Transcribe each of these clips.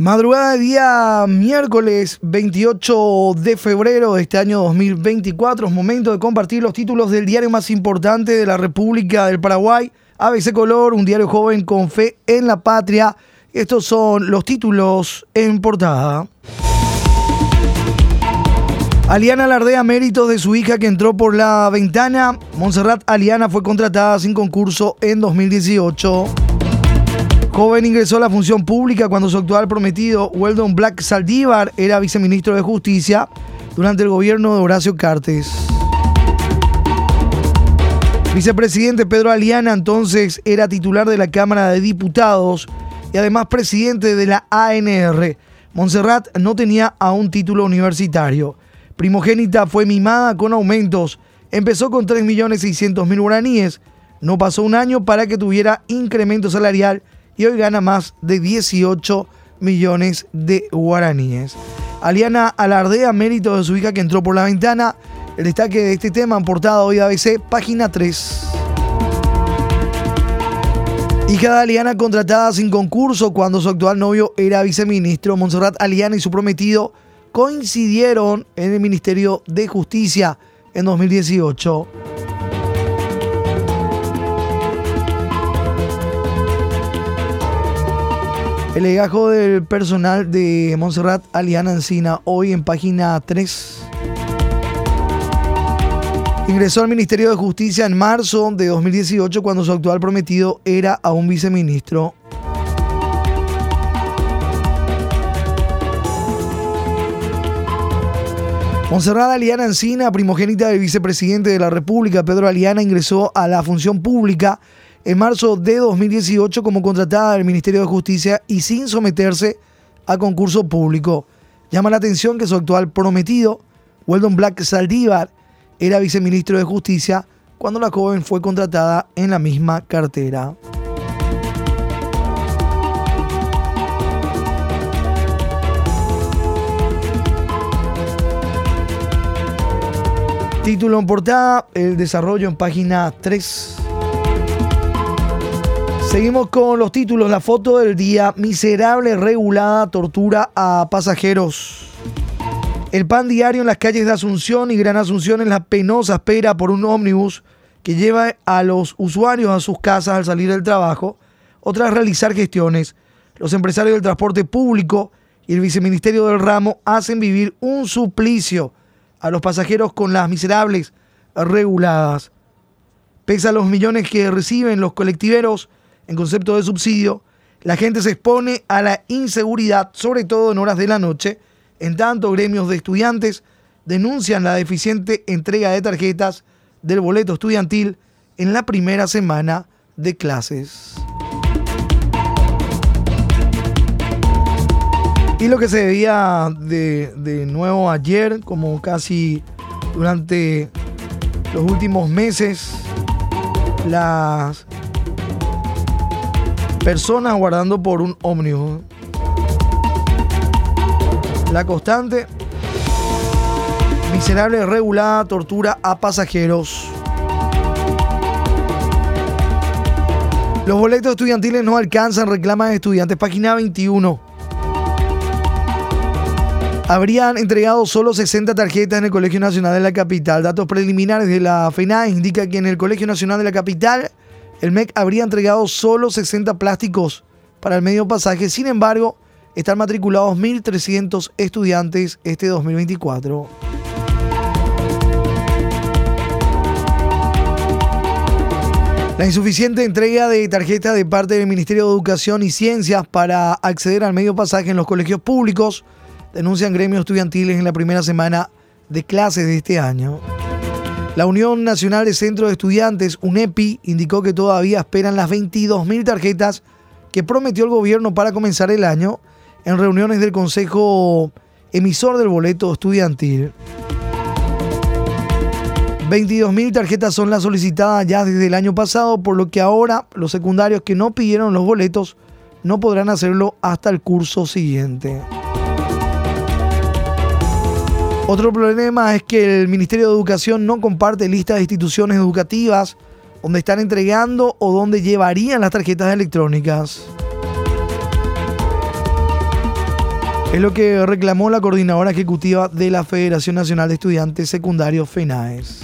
Madrugada de día miércoles 28 de febrero de este año 2024. Es momento de compartir los títulos del diario más importante de la República del Paraguay. ABC Color, un diario joven con fe en la patria. Estos son los títulos en portada. Aliana alardea méritos de su hija que entró por la ventana. Montserrat Aliana fue contratada sin concurso en 2018. Joven ingresó a la función pública cuando su actual prometido, Weldon Black Saldívar, era viceministro de Justicia durante el gobierno de Horacio Cartes. Vicepresidente Pedro Aliana entonces era titular de la Cámara de Diputados y además presidente de la ANR. Montserrat no tenía aún título universitario. Primogénita fue mimada con aumentos. Empezó con 3.600.000 guaraníes. No pasó un año para que tuviera incremento salarial y hoy gana más de 18 millones de guaraníes. Aliana alardea mérito de su hija que entró por la ventana. El destaque de este tema portada hoy de ABC, página 3. Hija de Aliana contratada sin concurso cuando su actual novio era viceministro. Montserrat Aliana y su prometido coincidieron en el Ministerio de Justicia en 2018. El legajo del personal de Montserrat Aliana Encina, hoy en página 3. Ingresó al Ministerio de Justicia en marzo de 2018 cuando su actual prometido era a un viceministro. Montserrat Aliana Encina, primogénita del vicepresidente de la República, Pedro Aliana, ingresó a la función pública en marzo de 2018 como contratada del Ministerio de Justicia y sin someterse a concurso público. Llama la atención que su actual prometido, Weldon Black Saldívar, era viceministro de Justicia cuando la joven fue contratada en la misma cartera. Título en portada, el desarrollo en página 3. Seguimos con los títulos. La foto del día. Miserable, regulada, tortura a pasajeros. El pan diario en las calles de Asunción y Gran Asunción en la penosa espera por un ómnibus que lleva a los usuarios a sus casas al salir del trabajo o tras realizar gestiones. Los empresarios del transporte público y el viceministerio del ramo hacen vivir un suplicio a los pasajeros con las miserables reguladas. Pese a los millones que reciben los colectiveros, en concepto de subsidio, la gente se expone a la inseguridad, sobre todo en horas de la noche, en tanto gremios de estudiantes denuncian la deficiente entrega de tarjetas del boleto estudiantil en la primera semana de clases. Y lo que se veía de, de, nuevo ayer, como casi durante los últimos meses, las Personas guardando por un ómnibus. La constante. Miserable regulada tortura a pasajeros. Los boletos estudiantiles no alcanzan, reclaman estudiantes. Página 21. Habrían entregado solo 60 tarjetas en el Colegio Nacional de la Capital. Datos preliminares de la FENA indican que en el Colegio Nacional de la Capital el MEC habría entregado solo 60 plásticos para el medio pasaje. Sin embargo, están matriculados 1.300 estudiantes este 2024. La insuficiente entrega de tarjetas de parte del Ministerio de Educación y Ciencias para acceder al medio pasaje en los colegios públicos denuncian gremios estudiantiles en la primera semana de clases de este año. La Unión Nacional de Centros de Estudiantes, UNEPI, indicó que todavía esperan las 22.000 tarjetas que prometió el gobierno para comenzar el año en reuniones del Consejo emisor del boleto estudiantil. 22.000 tarjetas son las solicitadas ya desde el año pasado, por lo que ahora los secundarios que no pidieron los boletos no podrán hacerlo hasta el curso siguiente. Otro problema es que el Ministerio de Educación no comparte listas de instituciones educativas donde están entregando o donde llevarían las tarjetas electrónicas. Es lo que reclamó la coordinadora ejecutiva de la Federación Nacional de Estudiantes Secundarios FENAES.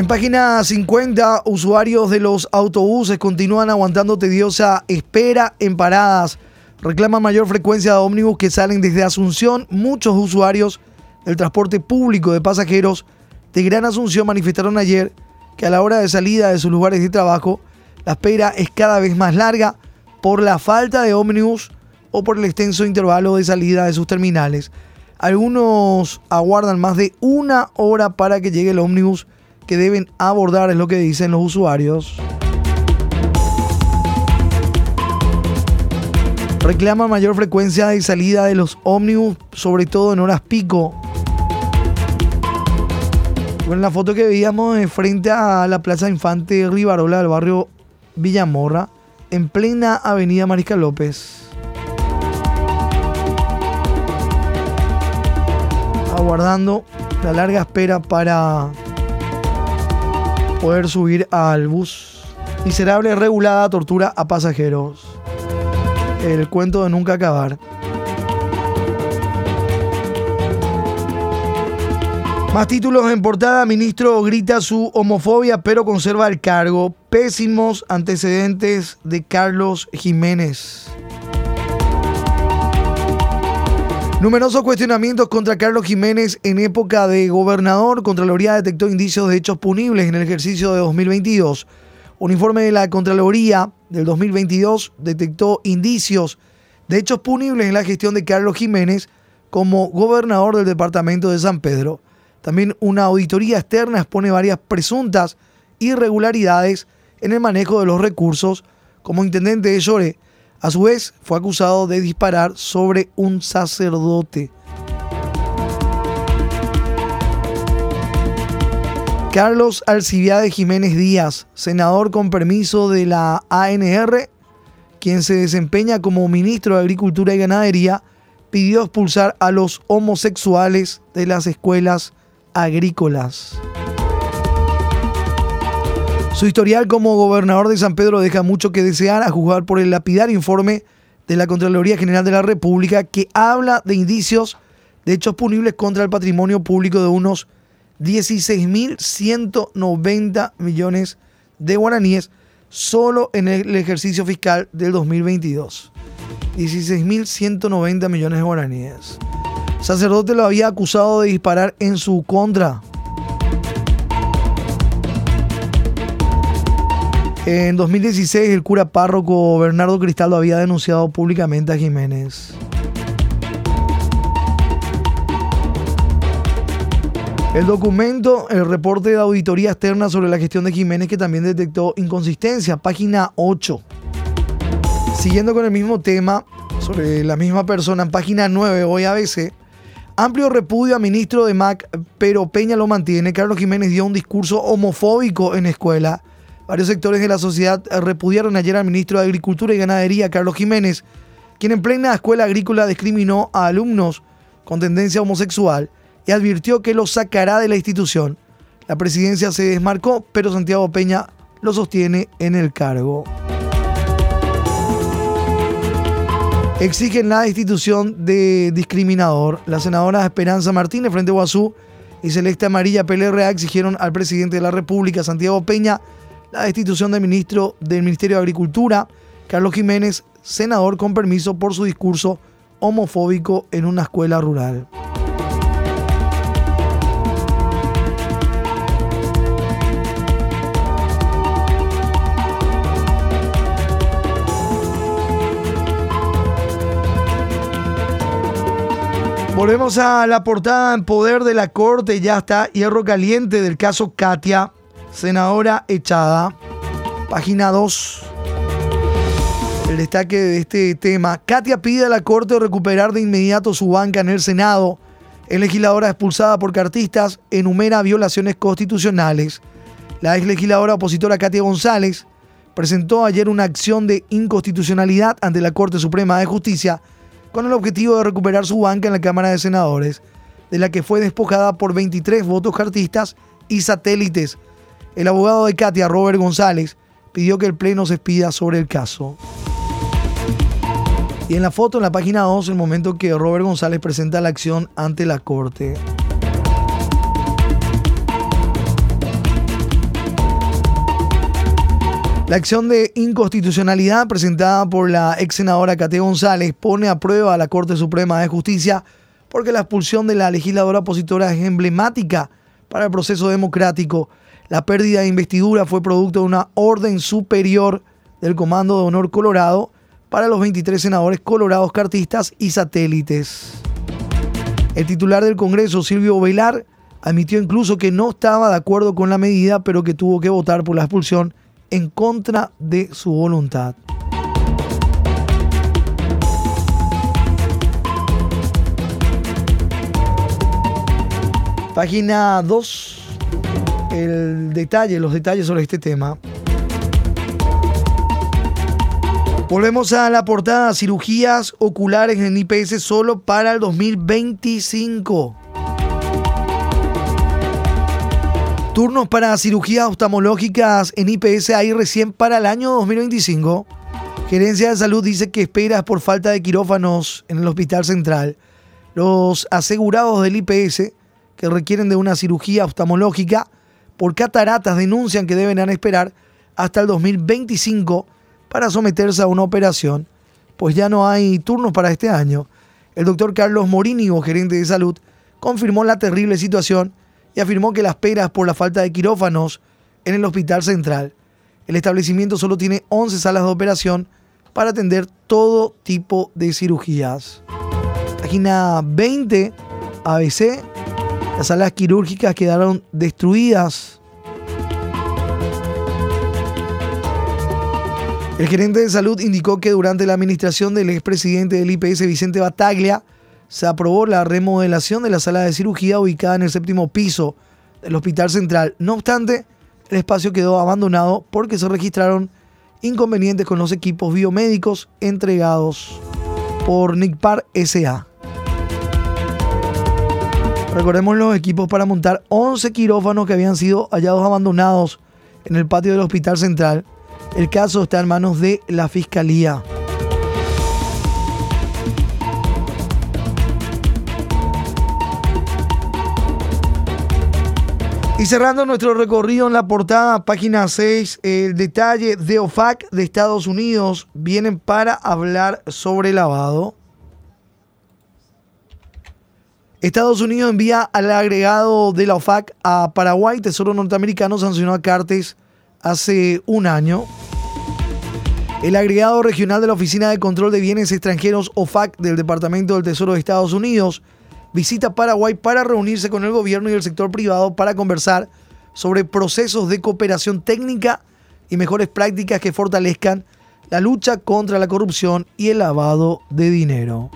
En página 50, usuarios de los autobuses continúan aguantando tediosa espera en paradas. Reclaman mayor frecuencia de ómnibus que salen desde Asunción. Muchos usuarios del transporte público de pasajeros de Gran Asunción manifestaron ayer que a la hora de salida de sus lugares de trabajo, la espera es cada vez más larga por la falta de ómnibus o por el extenso intervalo de salida de sus terminales. Algunos aguardan más de una hora para que llegue el ómnibus que deben abordar, es lo que dicen los usuarios. Reclama mayor frecuencia de salida de los ómnibus, sobre todo en horas pico. Bueno, la foto que veíamos frente a la Plaza Infante Rivarola del barrio Villamorra, en plena avenida Mariscal López. Aguardando la larga espera para poder subir al bus. Miserable, regulada, tortura a pasajeros. El cuento de nunca acabar. Más títulos en portada. Ministro grita su homofobia pero conserva el cargo. Pésimos antecedentes de Carlos Jiménez. Numerosos cuestionamientos contra Carlos Jiménez en época de gobernador. Contraloría detectó indicios de hechos punibles en el ejercicio de 2022. Un informe de la Contraloría del 2022 detectó indicios de hechos punibles en la gestión de Carlos Jiménez como gobernador del departamento de San Pedro. También una auditoría externa expone varias presuntas irregularidades en el manejo de los recursos. Como intendente de Llore, a su vez, fue acusado de disparar sobre un sacerdote. Carlos Alcibiade Jiménez Díaz, senador con permiso de la ANR, quien se desempeña como ministro de Agricultura y Ganadería, pidió expulsar a los homosexuales de las escuelas agrícolas. Su historial como gobernador de San Pedro deja mucho que desear a juzgar por el lapidario informe de la Contraloría General de la República que habla de indicios de hechos punibles contra el patrimonio público de unos 16.190 millones de guaraníes solo en el ejercicio fiscal del 2022. 16.190 millones de guaraníes. sacerdote lo había acusado de disparar en su contra. En 2016 el cura párroco Bernardo Cristaldo había denunciado públicamente a Jiménez. El documento, el reporte de auditoría externa sobre la gestión de Jiménez que también detectó inconsistencia, página 8. Siguiendo con el mismo tema, sobre la misma persona, en página 9, hoy ABC, amplio repudio a ministro de MAC, pero Peña lo mantiene. Carlos Jiménez dio un discurso homofóbico en escuela Varios sectores de la sociedad repudiaron ayer al ministro de Agricultura y Ganadería, Carlos Jiménez, quien en plena escuela agrícola discriminó a alumnos con tendencia homosexual y advirtió que los sacará de la institución. La presidencia se desmarcó, pero Santiago Peña lo sostiene en el cargo. Exigen la destitución de discriminador. La senadora Esperanza Martínez, Frente Guazú y Celeste Amarilla PLRA exigieron al presidente de la República, Santiago Peña, la destitución del ministro del Ministerio de Agricultura, Carlos Jiménez, senador con permiso por su discurso homofóbico en una escuela rural. Volvemos a la portada en poder de la corte. Ya está hierro caliente del caso Katia senadora echada. Página 2. El destaque de este tema. Katia pide a la Corte recuperar de inmediato su banca en el Senado. El legisladora expulsada por cartistas enumera violaciones constitucionales. La ex legisladora opositora Katia González presentó ayer una acción de inconstitucionalidad ante la Corte Suprema de Justicia con el objetivo de recuperar su banca en la Cámara de Senadores, de la que fue despojada por 23 votos cartistas y satélites. El abogado de Katia, Robert González, pidió que el Pleno se expida sobre el caso. Y en la foto, en la página 2, el momento que Robert González presenta la acción ante la Corte. La acción de inconstitucionalidad presentada por la ex senadora Cate González pone a prueba a la Corte Suprema de Justicia porque la expulsión de la legisladora opositora es emblemática para el proceso democrático. La pérdida de investidura fue producto de una orden superior del Comando de Honor Colorado para los 23 senadores colorados cartistas y satélites. El titular del Congreso, Silvio Velar, admitió incluso que no estaba de acuerdo con la medida, pero que tuvo que votar por la expulsión en contra de su voluntad. Página 2, el detalle, los detalles sobre este tema. Volvemos a la portada, cirugías oculares en IPS solo para el 2025. Turnos para cirugías oftalmológicas en IPS hay recién para el año 2025. Gerencia de Salud dice que espera por falta de quirófanos en el Hospital Central. Los asegurados del IPS que requieren de una cirugía oftalmológica por cataratas denuncian que deberán esperar hasta el 2025 para someterse a una operación, pues ya no hay turnos para este año. El doctor Carlos Morínigo, gerente de salud, confirmó la terrible situación y afirmó que las peras por la falta de quirófanos en el Hospital Central. El establecimiento solo tiene 11 salas de operación para atender todo tipo de cirugías. Página 20, ABC. Las salas quirúrgicas quedaron destruidas. El gerente de salud indicó que durante la administración del expresidente del IPS, Vicente Bataglia, se aprobó la remodelación de la sala de cirugía ubicada en el séptimo piso del Hospital Central. No obstante, el espacio quedó abandonado porque se registraron inconvenientes con los equipos biomédicos entregados por NICPAR SA. Recordemos los equipos para montar 11 quirófanos que habían sido hallados abandonados en el patio del Hospital Central. El caso está en manos de la Fiscalía. Y cerrando nuestro recorrido en la portada, página 6, el detalle de OFAC de Estados Unidos vienen para hablar sobre lavado. Estados Unidos envía al agregado de la OFAC a Paraguay. Tesoro norteamericano sancionó a Cartes hace un año. El agregado regional de la Oficina de Control de Bienes Extranjeros OFAC del Departamento del Tesoro de Estados Unidos visita Paraguay para reunirse con el gobierno y el sector privado para conversar sobre procesos de cooperación técnica y mejores prácticas que fortalezcan la lucha contra la corrupción y el lavado de dinero.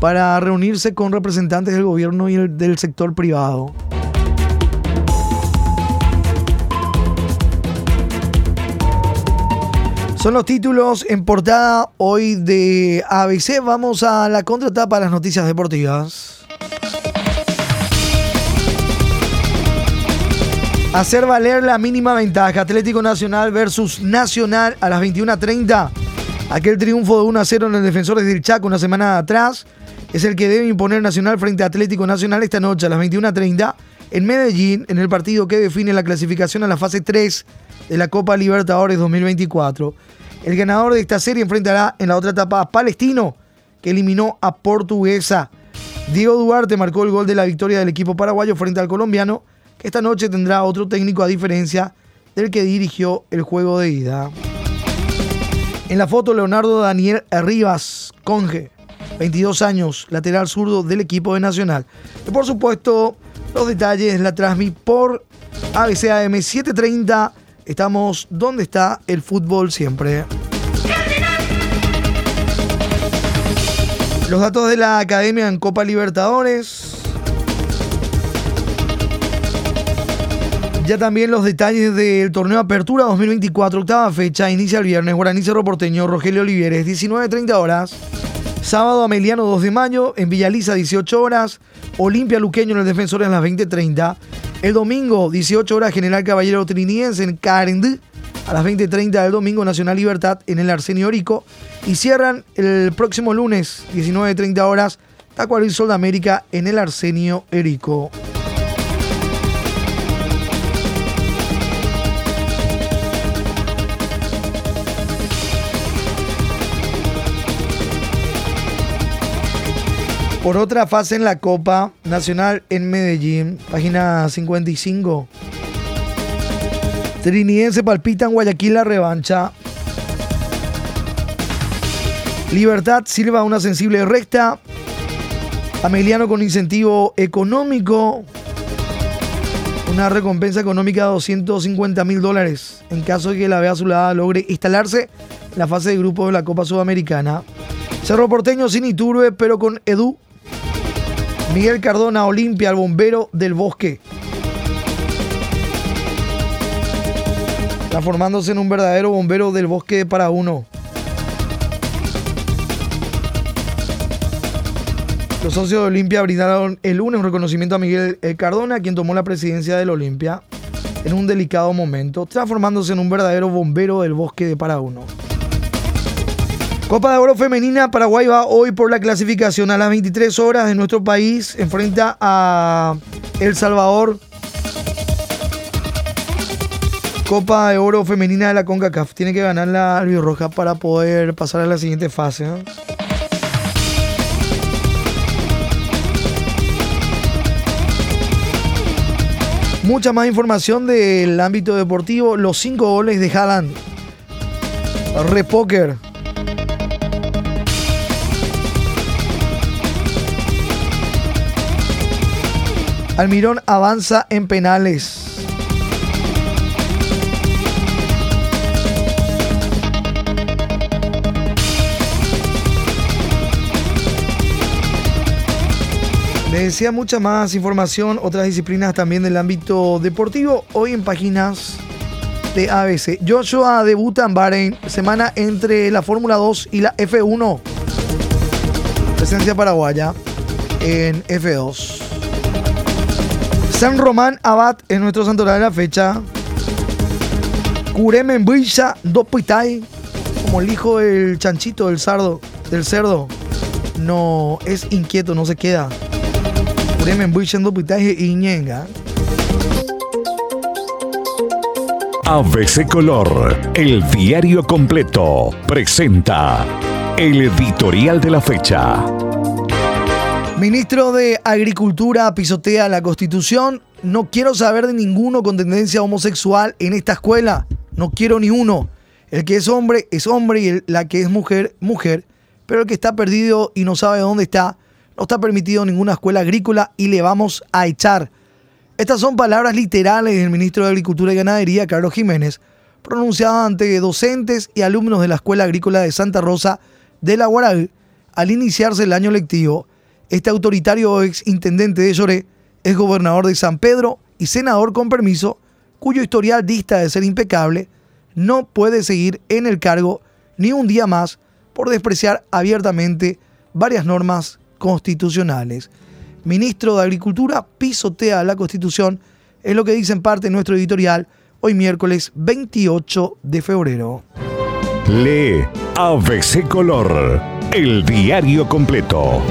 Para reunirse con representantes del gobierno y del sector privado. Son los títulos en portada hoy de ABC. Vamos a la contratapa de las noticias deportivas. Hacer valer la mínima ventaja. Atlético Nacional versus Nacional a las 21.30. Aquel triunfo de 1 a 0 en el Defensores del Chaco una semana atrás es el que debe imponer Nacional frente a Atlético Nacional esta noche a las 21.30 en Medellín, en el partido que define la clasificación a la fase 3 de la Copa Libertadores 2024. El ganador de esta serie enfrentará en la otra etapa a Palestino, que eliminó a Portuguesa. Diego Duarte marcó el gol de la victoria del equipo paraguayo frente al colombiano, que esta noche tendrá otro técnico a diferencia del que dirigió el juego de ida. En la foto, Leonardo Daniel Rivas, Conge, 22 años, lateral zurdo del equipo de Nacional. Y por supuesto, los detalles la transmit por ABCAM 730 Estamos donde está el fútbol siempre. Los datos de la academia en Copa Libertadores. Ya también los detalles del torneo Apertura 2024, octava fecha, inicia el viernes, Guaraní Cerro Porteño, Rogelio Olivieres, 19.30 horas. Sábado Ameliano 2 de mayo, en Villaliza 18 horas, Olimpia Luqueño en el Defensor en las 20.30. El domingo, 18 horas, General Caballero Triniense en Carendí. A las 20.30 del domingo, Nacional Libertad en el Arsenio Orico. Y cierran el próximo lunes, 19.30 horas, Tacuarí Sol de América en el Arsenio Erico. Por otra fase en la Copa Nacional en Medellín, página 55. Trinidense palpita en Guayaquil la revancha. Libertad sirva una sensible recta. Ameliano con incentivo económico. Una recompensa económica de 250 mil dólares en caso de que la Vea Azulada logre instalarse en la fase de grupo de la Copa Sudamericana. Cerro Porteño sin Iturbe, pero con Edu Miguel Cardona, Olimpia, el bombero del bosque. Transformándose en un verdadero bombero del bosque para uno. Los socios de Olimpia brindaron el lunes un reconocimiento a Miguel Cardona, quien tomó la presidencia del Olimpia en un delicado momento, transformándose en un verdadero bombero del bosque de para uno. Copa de Oro Femenina, Paraguay va hoy por la clasificación a las 23 horas de nuestro país. Enfrenta a El Salvador. Copa de Oro Femenina de la CONCACAF. Tiene que ganar la Roja para poder pasar a la siguiente fase. Mucha más información del ámbito deportivo. Los cinco goles de Haaland. Repoker Almirón avanza en penales. Les decía mucha más información, otras disciplinas también del ámbito deportivo, hoy en páginas de ABC. Joshua debuta en Bahrein, semana entre la Fórmula 2 y la F1. Presencia paraguaya en F2. San Román Abad es nuestro santoral de la fecha. Curemen Buisa Dopitay, como el hijo del chanchito, del sardo, del cerdo. No es inquieto, no se queda. Curemen Buisa Dopitay y ñenga. ABC Color, el diario completo, presenta el editorial de la fecha. Ministro de Agricultura pisotea la Constitución. No quiero saber de ninguno con tendencia homosexual en esta escuela. No quiero ni uno. El que es hombre es hombre y la que es mujer, mujer. Pero el que está perdido y no sabe dónde está, no está permitido en ninguna escuela agrícola y le vamos a echar. Estas son palabras literales del ministro de Agricultura y Ganadería, Carlos Jiménez, pronunciadas ante docentes y alumnos de la Escuela Agrícola de Santa Rosa de la Guaral al iniciarse el año lectivo este autoritario ex intendente de Lloré es gobernador de San Pedro y senador con permiso, cuyo historial dista de ser impecable, no puede seguir en el cargo ni un día más por despreciar abiertamente varias normas constitucionales. Ministro de Agricultura pisotea la Constitución, es lo que dice en parte nuestro editorial hoy miércoles 28 de febrero. Lee ABC Color, el diario completo.